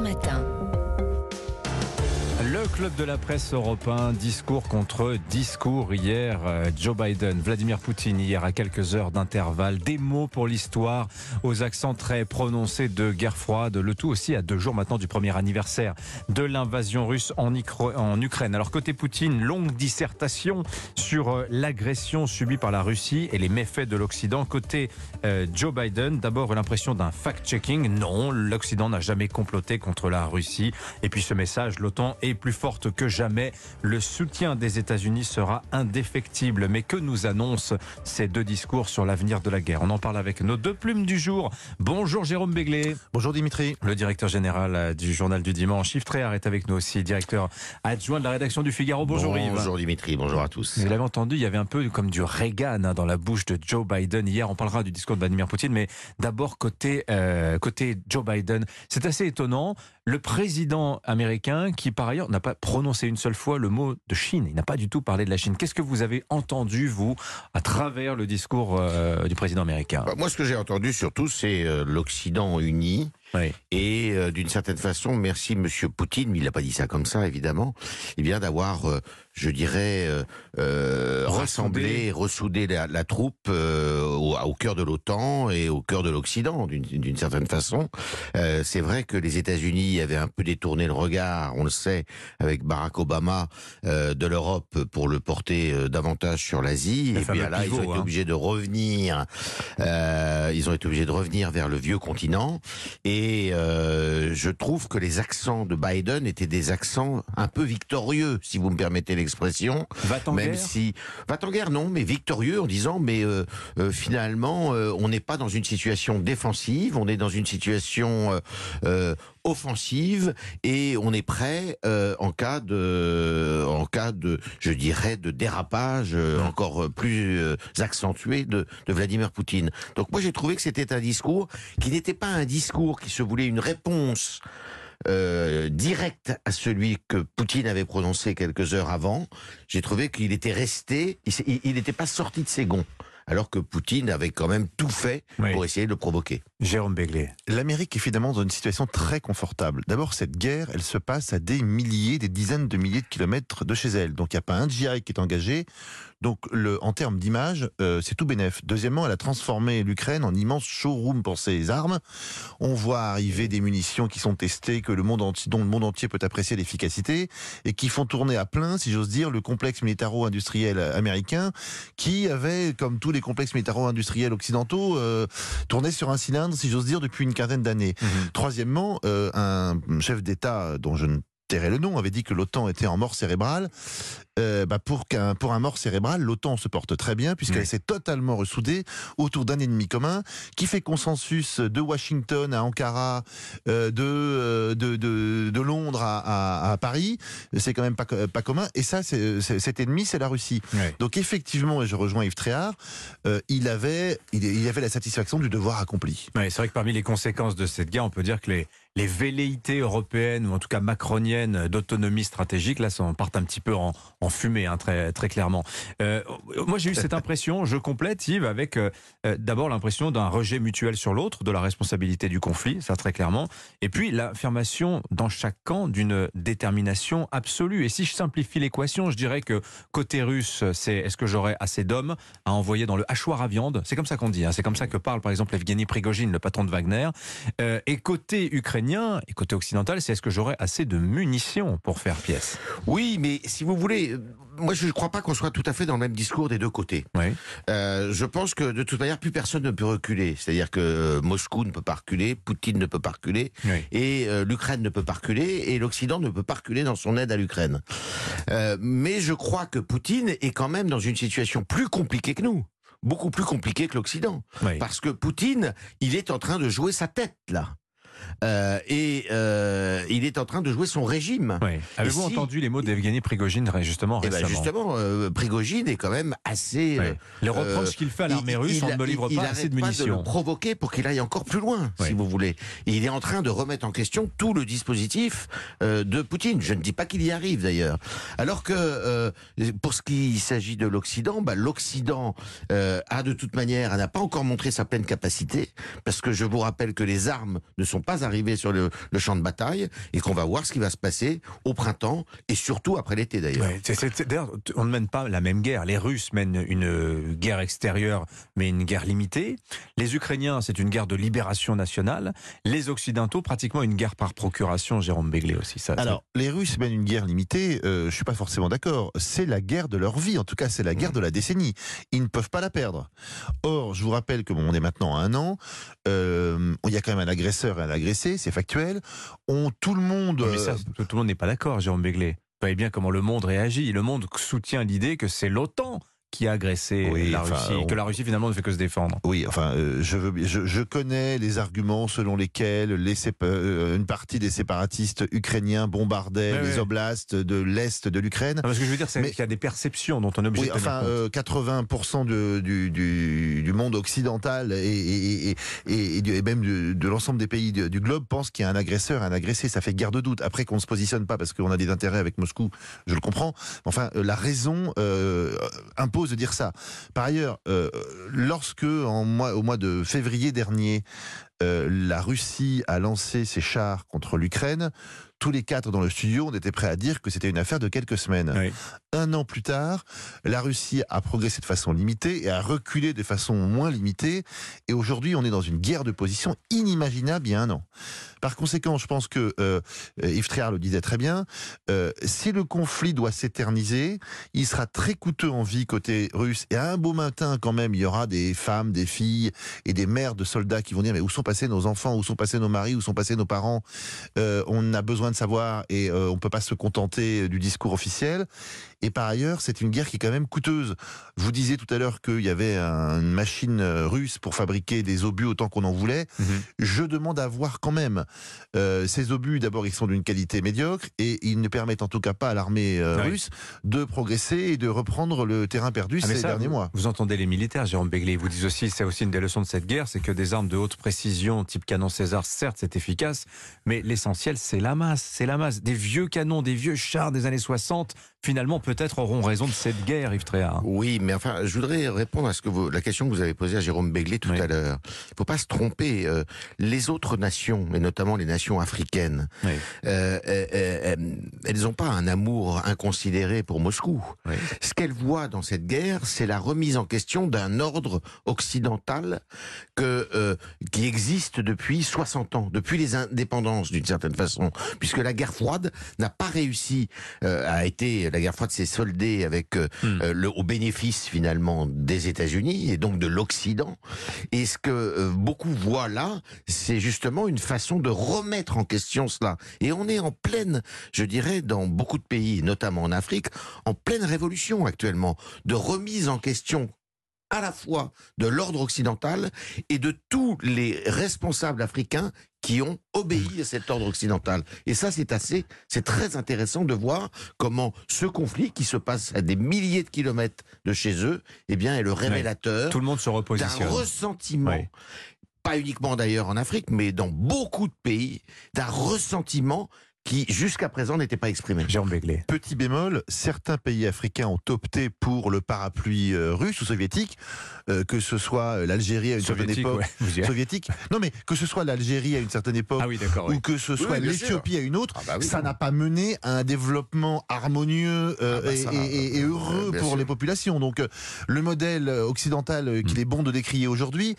Matin. Le club de la presse européen, discours contre discours hier. euh, Joe Biden, Vladimir Poutine hier à quelques heures d'intervalle. Des mots pour l'histoire aux accents très prononcés de guerre froide. Le tout aussi à deux jours maintenant du premier anniversaire de l'invasion russe en, Ukraine. Alors côté Poutine, longue dissertation sur euh, l'agression subie par la Russie et les méfaits de l'Occident. Côté euh, Joe Biden, d'abord l'impression d'un fact-checking. Non, l'Occident n'a jamais comploté contre la Russie. Et puis ce message, l'OTAN est plus forte que jamais. Le soutien des États-Unis sera indéfectible. Mais que nous annoncent ces deux discours sur l'avenir de la guerre? On en parle avec nos deux plumes du jour. Bonjour Jérôme Béglé. Bonjour Dimitri. Le directeur général euh, du journal du dimanche, Yves Tréhard, est avec nous aussi, directeur adjoint de la rédaction du Figaro. Bonjour, Yves. Bonjour Dimitri, bonjour à tous. Vous l'avez entendu, il y avait un peu comme du Reagan hein, dans la bouche de Joe Biden hier. On parlera du discours de Vladimir Poutine, mais d'abord côté euh, côté Joe Biden, c'est assez étonnant. Le président américain, qui par ailleurs n'a pas prononcé une seule fois le mot de Chine, il n'a pas du tout parlé de la Chine. Qu'est-ce que vous avez entendu vous à travers le discours euh, du président américain? Bah, moi, ce que j'ai entendu surtout, c'est euh, l'Occident uni. Oui. Et euh, d'une certaine façon, merci Monsieur Poutine, mais il n'a pas dit ça comme ça, évidemment, eh bien d'avoir, euh, je dirais, euh, euh, rassemblé, ressoudé la, la troupe au, au cœur de l'OTAN et au cœur de l'Occident, d'une- certaine façon. C'est vrai que les États-Unis avaient un peu détourné le regard, on le sait, avec Barack Obama, de l'Europe pour le porter davantage sur l'Asie. Et puis fameux là, ils ont été hein. obligés de revenir. ils ont été obligés de revenir vers le vieux continent. Et euh, je trouve que les accents de Biden étaient des accents un peu victorieux, si vous me permettez l'expression. Va-t-en Même guerre si va en guerre, non, mais victorieux en disant, mais euh, euh, finalement, euh, on n'est pas dans une situation défensive, on est dans une situation euh, euh, offensive et on est prêt euh, en cas de, en cas de, je dirais, de dérapage euh, encore plus euh, accentué de, de Vladimir Poutine. Donc moi j'ai trouvé que c'était un discours qui n'était pas un discours qui se voulait une réponse euh, directe à celui que Poutine avait prononcé quelques heures avant. J'ai trouvé qu'il était resté, il n'était pas sorti de ses gonds. Alors que Poutine avait quand même tout fait Oui. pour essayer de le provoquer. Jérôme Béglé. L'Amérique est finalement dans une situation très confortable. D'abord, cette guerre, elle se passe à des milliers, des dizaines de milliers de kilomètres de chez elle. Donc, il n'y a pas un GI qui est engagé. Donc, le, en termes d'image, euh, c'est tout bénef. Deuxièmement, elle a transformé l'Ukraine en immense showroom pour ses armes. On voit arriver des munitions qui sont testées, que le monde entier, dont le monde entier peut apprécier l'efficacité, et qui font tourner à plein, si j'ose dire, le complexe militaro-industriel américain, qui avait, comme tous les complexes militaro-industriels occidentaux, euh, tourné sur un cylindre, si j'ose dire, depuis une quinzaine d'années. Troisièmement, euh, un chef d'État dont je ne tairai le nom avait dit que l'OTAN était en mort cérébrale. Euh, bah, pour qu'un pour un mort cérébral, l'OTAN se porte très bien puisqu'elle Oui. s'est totalement ressoudée autour d'un ennemi commun qui fait consensus de Washington à Ankara, euh, de, euh, de, de de Londres à, à, à Paris. C'est quand même pas pas commun. Et ça, c'est c'est- cet ennemi, c'est la Russie. Donc effectivement, et je rejoins Yves Tréhard, euh, il avait il, il avait la satisfaction du devoir accompli. C'est vrai que parmi les conséquences de cette guerre, on peut dire que les, les velléités européennes, ou en tout cas macroniennes, d'autonomie stratégique, là, ça partent un petit peu en, en fumée, hein, très, très clairement. Euh, moi, j'ai eu cette impression, je complète, Yves, avec euh, euh, d'abord l'impression d'un rejet mutuel sur l'autre, de la responsabilité du conflit, ça très clairement, et puis l'affirmation dans chaque camp d'une détermination absolue. Et si je simplifie l'équation, je dirais que côté russe, c'est est-ce que j'aurai assez d'hommes à envoyer dans le hachoir à viande? C'est comme ça qu'on dit, hein, c'est comme ça que parle par exemple Evgeny Prigogine, le patron de Wagner. Euh, et côté ukrainien et côté occidental, c'est est-ce que j'aurai assez de munitions pour faire pièce? Oui, mais si vous voulez, moi je ne crois pas qu'on soit tout à fait dans le même discours des deux côtés. Oui. Euh, je pense que de toute manière, plus personne ne peut reculer. C'est-à-dire que euh, Moscou ne peut pas reculer, Poutine ne peut pas reculer, Oui. et euh, l'Ukraine ne peut pas reculer, et l'Occident ne peut pas reculer dans son aide à l'Ukraine. Euh, mais je crois que Poutine est quand même dans une situation plus compliquée que nous. Beaucoup plus compliquée que l'Occident. Oui. Parce que Poutine, il est en train de jouer sa tête, là. Euh, et euh, il est en train de jouer son régime. Oui. Avez-vous si- entendu les mots d'Evgeny Prigogine justement Et ben récemment justement, euh, Prigogine est quand même assez. Oui. euh, Les reproches qu'il fait à l'armée russe, il- on ne me livre il pas assez de pas munitions. le provoquer pour qu'il aille encore plus loin, Oui. si vous voulez. Et il est en train de remettre en question tout le dispositif de Poutine. Je ne dis pas qu'il y arrive d'ailleurs. Alors que pour ce qui s'agit de l'Occident, bah, l'Occident a de toute manière, n'a pas encore montré sa pleine capacité, parce que je vous rappelle que les armes ne sont pas arriver sur le, le champ de bataille et qu'on va voir ce qui va se passer au printemps et surtout après l'été d'ailleurs. Ouais, D'ailleurs, on ne mène pas la même guerre. Les Russes mènent une guerre extérieure, mais une guerre limitée. Les Ukrainiens, c'est une guerre de libération nationale. Les Occidentaux, pratiquement une guerre par procuration. Jérôme Béglé aussi. Ça, Alors, les Russes mènent une guerre limitée, euh, je suis pas forcément d'accord. C'est la guerre de leur vie, en tout cas, c'est la guerre de la décennie. Ils ne peuvent pas la perdre. Or, je vous rappelle que bon, on est maintenant à un an, euh, il y a quand même un agresseur et un agressé, c'est factuel. On, tout le monde. Mais ça, euh, tout, tout le monde n'est pas d'accord, Jérôme Béglé. Vous voyez bien comment le monde réagit. Le monde soutient l'idée que c'est l'OTAN qui a agressé Oui, la enfin, Russie, on- que la Russie finalement ne fait que se défendre. Oui, enfin, euh, je, veux, je, je connais les arguments selon lesquels les euh, une partie des séparatistes ukrainiens bombardaient les ouais. oblasts de l'est de l'Ukraine. Ce que je veux dire, c'est qu'il y a des perceptions dont on est obligé Oui, de enfin, compte. euh, 80% de- du, du, du monde occidental et, même de l'ensemble des pays du, du globe pensent qu'il y a un agresseur, un agressé. Ça fait guerre de doute. Après qu'on ne se positionne pas parce qu'on a des intérêts avec Moscou, je le comprends. Enfin, euh, la raison euh, de dire ça. Par ailleurs, euh, lorsque en au mois de février dernier, euh, la Russie a lancé ses chars contre l'Ukraine, tous les quatre dans le studio, on était prêts à dire que c'était une affaire de quelques semaines. Oui. Un an plus tard, la Russie a progressé de façon limitée et a reculé de façon moins limitée. Et aujourd'hui, on est dans une guerre de position inimaginable il y a un an. Par conséquent, je pense que euh, Yves Tréhard le disait très bien. euh, si le conflit doit s'éterniser, il sera très coûteux en vie côté russe. Et à un beau matin, quand même, il y aura des femmes, des filles et des mères de soldats qui vont dire mais où sont passés nos enfants, où sont passés nos maris, où sont passés nos parents Euh, On a besoin de savoir et euh, on peut pas se contenter du discours officiel. Et par ailleurs, c'est une guerre qui est quand même coûteuse. Je vous disais tout à l'heure qu'il y avait un- une machine euh, russe pour fabriquer des obus autant qu'on en voulait. Mhm. Je demande à voir quand même. Euh, ces obus, d'abord, ils sont d'une qualité médiocre et ils ne permettent en tout cas pas à l'armée euh, Ouais. russe de progresser et de reprendre le terrain perdu Ah, ces ça, derniers vous, mois. Vous entendez les militaires, Jérôme Béglé, ils vous disent aussi, c'est aussi une des leçons de cette guerre, c'est que des armes de haute précision, type canon César, certes, c'est efficace, mais l'essentiel, c'est la masse, c'est la masse. Des vieux canons, des vieux chars des années 60, finalement, peut-être auront raison de cette guerre, Yves Tréhard. Oui, mais enfin, je voudrais répondre à ce que vous, la question que vous avez posée à Jérôme Béglé tout Oui. à l'heure. Il faut pas se tromper. euh, les autres nations, et notamment les nations africaines, Oui. euh, elles n'ont pas un amour inconsidéré pour Moscou. Oui. Ce qu'elles voient dans cette guerre, c'est la remise en question d'un ordre occidental que, euh, qui existe depuis 60 ans, depuis les indépendances d'une certaine façon, puisque la guerre froide n'a pas réussi, euh, a été la guerre froide s'est soldée avec euh, Hmm. euh, le, au bénéfice finalement des États-Unis et donc de l'Occident. Et ce que beaucoup voient là, c'est justement une façon de remettre en question cela. Et on est en pleine, je dirais, dans beaucoup de pays, notamment en Afrique, en pleine révolution actuellement, de remise en question à la fois de l'ordre occidental et de tous les responsables africains qui ont obéi à cet ordre occidental. Et ça, c'est assez, c'est très intéressant de voir comment ce conflit qui se passe à des milliers de kilomètres de chez eux, eh bien, est le révélateur Tout le monde se d'un ressentiment. Oui. Pas uniquement d'ailleurs en Afrique, mais dans beaucoup de pays, d'un ressentiment qui jusqu'à présent n'était pas exprimé. Jérôme Béglé. Petit bémol, certains pays africains ont opté pour le parapluie euh, russe ou soviétique, euh, que ce soit euh, l'Algérie à une certaine époque. ouais. Soviétique. Non mais que ce soit l'Algérie à une certaine époque Ah oui, oui. ou que ce soit bien l'Éthiopie à une autre, Ah bah oui. ça n'a pas mené à un développement harmonieux euh, Ah bah et, heureux pour sûr. les populations. Donc euh, le modèle occidental euh, qu'il Mm. est bon de décrier aujourd'hui,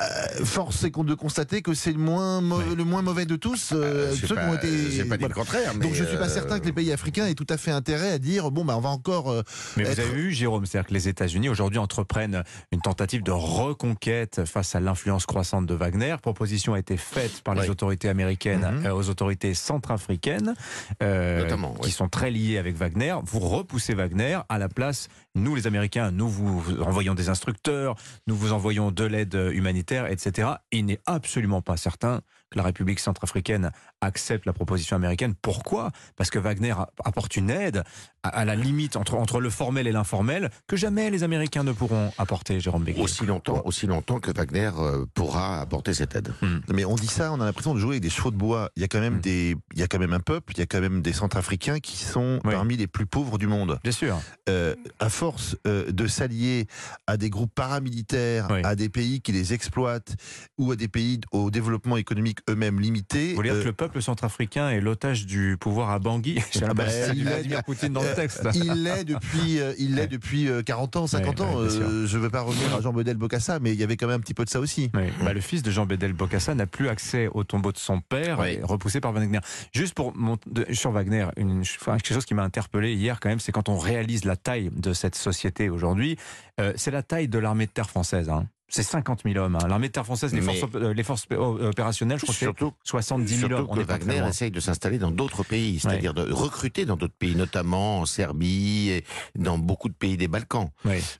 euh, force est de constater que c'est le moins le mauvais de tous, euh, j'ai ceux pas, qui ont été. Le contraire. Mais Donc je suis pas euh, certain que les pays africains aient tout à fait intérêt à dire bon bah on va encore euh, Mais vous avez vu, Jérôme, c'est-à-dire que les États-Unis aujourd'hui entreprennent une tentative de reconquête face à l'influence croissante de Wagner. Proposition a été faite par les Oui. autorités américaines Mhm. euh, aux autorités centrafricaines, euh, Notamment, qui oui. sont très liées avec Wagner. Vous repoussez Wagner à la place. Nous, les Américains, nous vous envoyons des instructeurs, nous vous envoyons de l'aide humanitaire, etc. Il n'est absolument pas certain que la République centrafricaine accepte la proposition américaine. Pourquoi? Parce que Wagner apporte une aide à, à la limite entre, entre le formel et l'informel que jamais les Américains ne pourront apporter, Jérôme Béguet. aussi longtemps, aussi longtemps que Wagner euh, pourra apporter cette aide. Mais on dit ça, on a l'impression de jouer avec des chevaux de bois. Il y a quand même Mm. des, il y a quand même un peuple, il y a quand même des Centrafricains qui sont Oui. parmi les plus pauvres du monde. Bien sûr. Euh, à force euh, de s'allier à des groupes paramilitaires, Oui. à des pays qui les exploitent ou à des pays au développement économique eux-mêmes limités. Vous voulez dire que le peuple centrafricain est l'otage du pouvoir à Bangui Ah bah, il est- Vladimir Poutine dans le texte. Il l'est depuis, euh, il l'est depuis euh, 40 ans, 50 Ouais, ans. Euh, je ne veux pas revenir à Jean Bedel Bocassa, mais il y avait quand même un petit peu de ça aussi. Oui, bah, le fils de Jean Bedel Bokassa n'a plus accès au tombeau de son père, repoussé par Wagner. Juste pour mon- de- sur Wagner, une, enfin, quelque chose qui m'a interpellé hier quand même, c'est quand on réalise la taille de cette société aujourd'hui. euh, c'est la taille de l'armée de terre française. hein. C'est 50 000 hommes. hein. L'armée de terre française, les Mais- forces, euh, les forces euh, opérationnelles, je crois que c'est Surtout 70 000 hommes. Surtout que Wagner essaye de s'installer dans d'autres pays, c'est-à-dire de recruter dans d'autres pays, notamment en Serbie et dans beaucoup de pays des Balkans.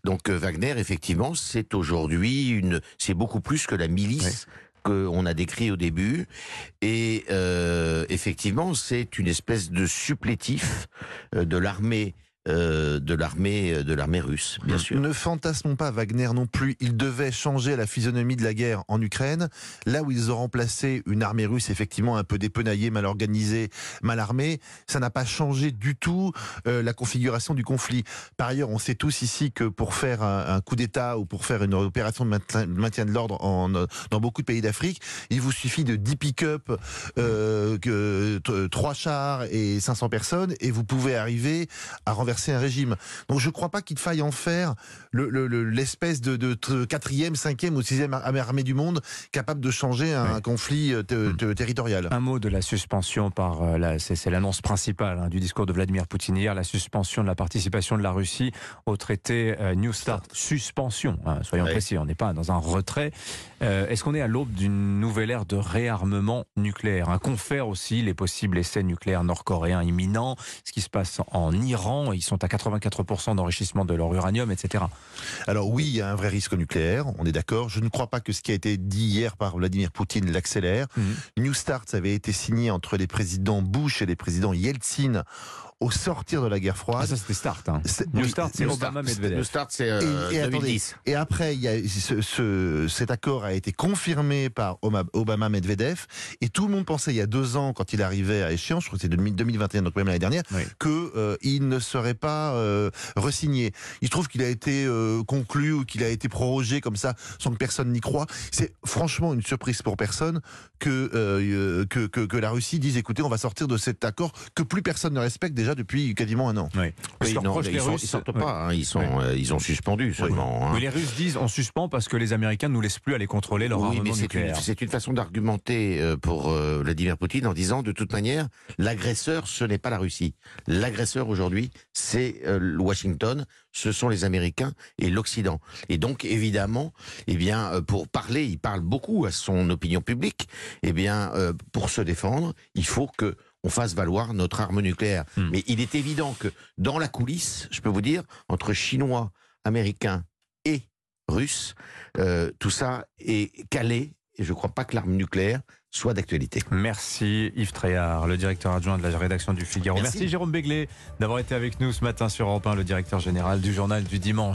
Donc euh, Wagner, effectivement, c'est aujourd'hui une, c'est beaucoup plus que la milice. qu'on a décrit au début et euh, effectivement c'est une espèce de supplétif de l'armée euh, de l'armée euh, de l'armée russe bien sûr Ne fantasmons pas Wagner non plus. Il devait changer la physionomie de la guerre en Ukraine. Là où ils ont remplacé une armée russe effectivement un peu dépenaillée, mal organisée, mal armée, ça n'a pas changé du tout euh, la configuration du conflit. Par ailleurs, on sait tous ici que pour faire un, un coup d'État ou pour faire une opération de maintien, de maintien de l'ordre dans beaucoup de pays d'Afrique, il vous suffit de 10 pick-up, euh, que, trois chars et 500 personnes et vous pouvez arriver à renverser un régime. Donc je ne crois pas qu'il faille en faire le- le- le- l'espèce de, quatrième, cinquième ou sixième ar- armée du monde capable de changer un, Ouais. conflit euh, te- te- territorial. Un mot de la suspension par euh, la- c'est l'annonce principale hein, du discours de Vladimir Poutine hier, la suspension de la participation de la Russie au traité euh, New Start. Suspension, hein, soyons Ouais. précis, on n'est pas dans un retrait. Euh, Est-ce qu'on est à l'aube d'une nouvelle ère de réarmement nucléaire? Un confère aussi les possibles essais nucléaires nord-coréens imminents, ce qui se passe en Iran, ils sont à 84% d'enrichissement de leur uranium, etc. Alors oui, il y a un vrai risque nucléaire, on est d'accord. Je ne crois pas que ce qui a été dit hier par Vladimir Poutine l'accélère. Mhm. New Start avait été signé entre les présidents Bush et les présidents Yeltsin au sortir de la guerre Ah, froide. ça c'était Start. hein. Start, c'est New Obama Start, Medvedev. le start c'est euh, Et- et attendez, 2010 Et après, il y a ce, ce- cet accord a été confirmé par Obama Medvedev. Et tout le monde pensait il y a deux ans, quand il arrivait à échéance, je crois que c'était 2021, donc même l'année dernière, Oui. que euh, il ne serait pas euh, resigné. Il se trouve qu'il a été euh, conclu ou qu'il a été prorogé comme ça, sans que personne n'y croit. C'est franchement une surprise pour personne que, euh, que, que, que la Russie dise écoutez, on va sortir de cet accord que plus personne ne respecte déjà depuis quasiment un an. Oui. Non, ils, sont, Russes- ils sortent Ouais. pas, hein, ils, sont, euh, ils ont suspendu seulement. hein. Mais les Russes disent on suspend parce que les Américains ne nous laissent plus aller contrôler leur oui, armement c'est nucléaire. une, c'est une façon d'argumenter euh, pour euh, Vladimir Poutine en disant de toute manière, l'agresseur, ce n'est pas la Russie. L'agresseur aujourd'hui, c'est Washington, ce sont les Américains et l'Occident. Et donc, évidemment, eh bien, pour parler, il parle beaucoup à son opinion publique. Eh bien, pour se défendre, il faut que on fasse valoir notre arme nucléaire. Hmm. Mais il est évident que dans la coulisse, je peux vous dire, entre Chinois, Américains et Russes, euh, tout ça est calé. Et je ne crois pas que l'arme nucléaire soit d'actualité. Merci Yves Tréhard, le directeur adjoint de la rédaction du Figaro. Merci. Merci Jérôme Béglé d'avoir été avec nous ce matin sur Europe 1, le directeur général du journal du dimanche.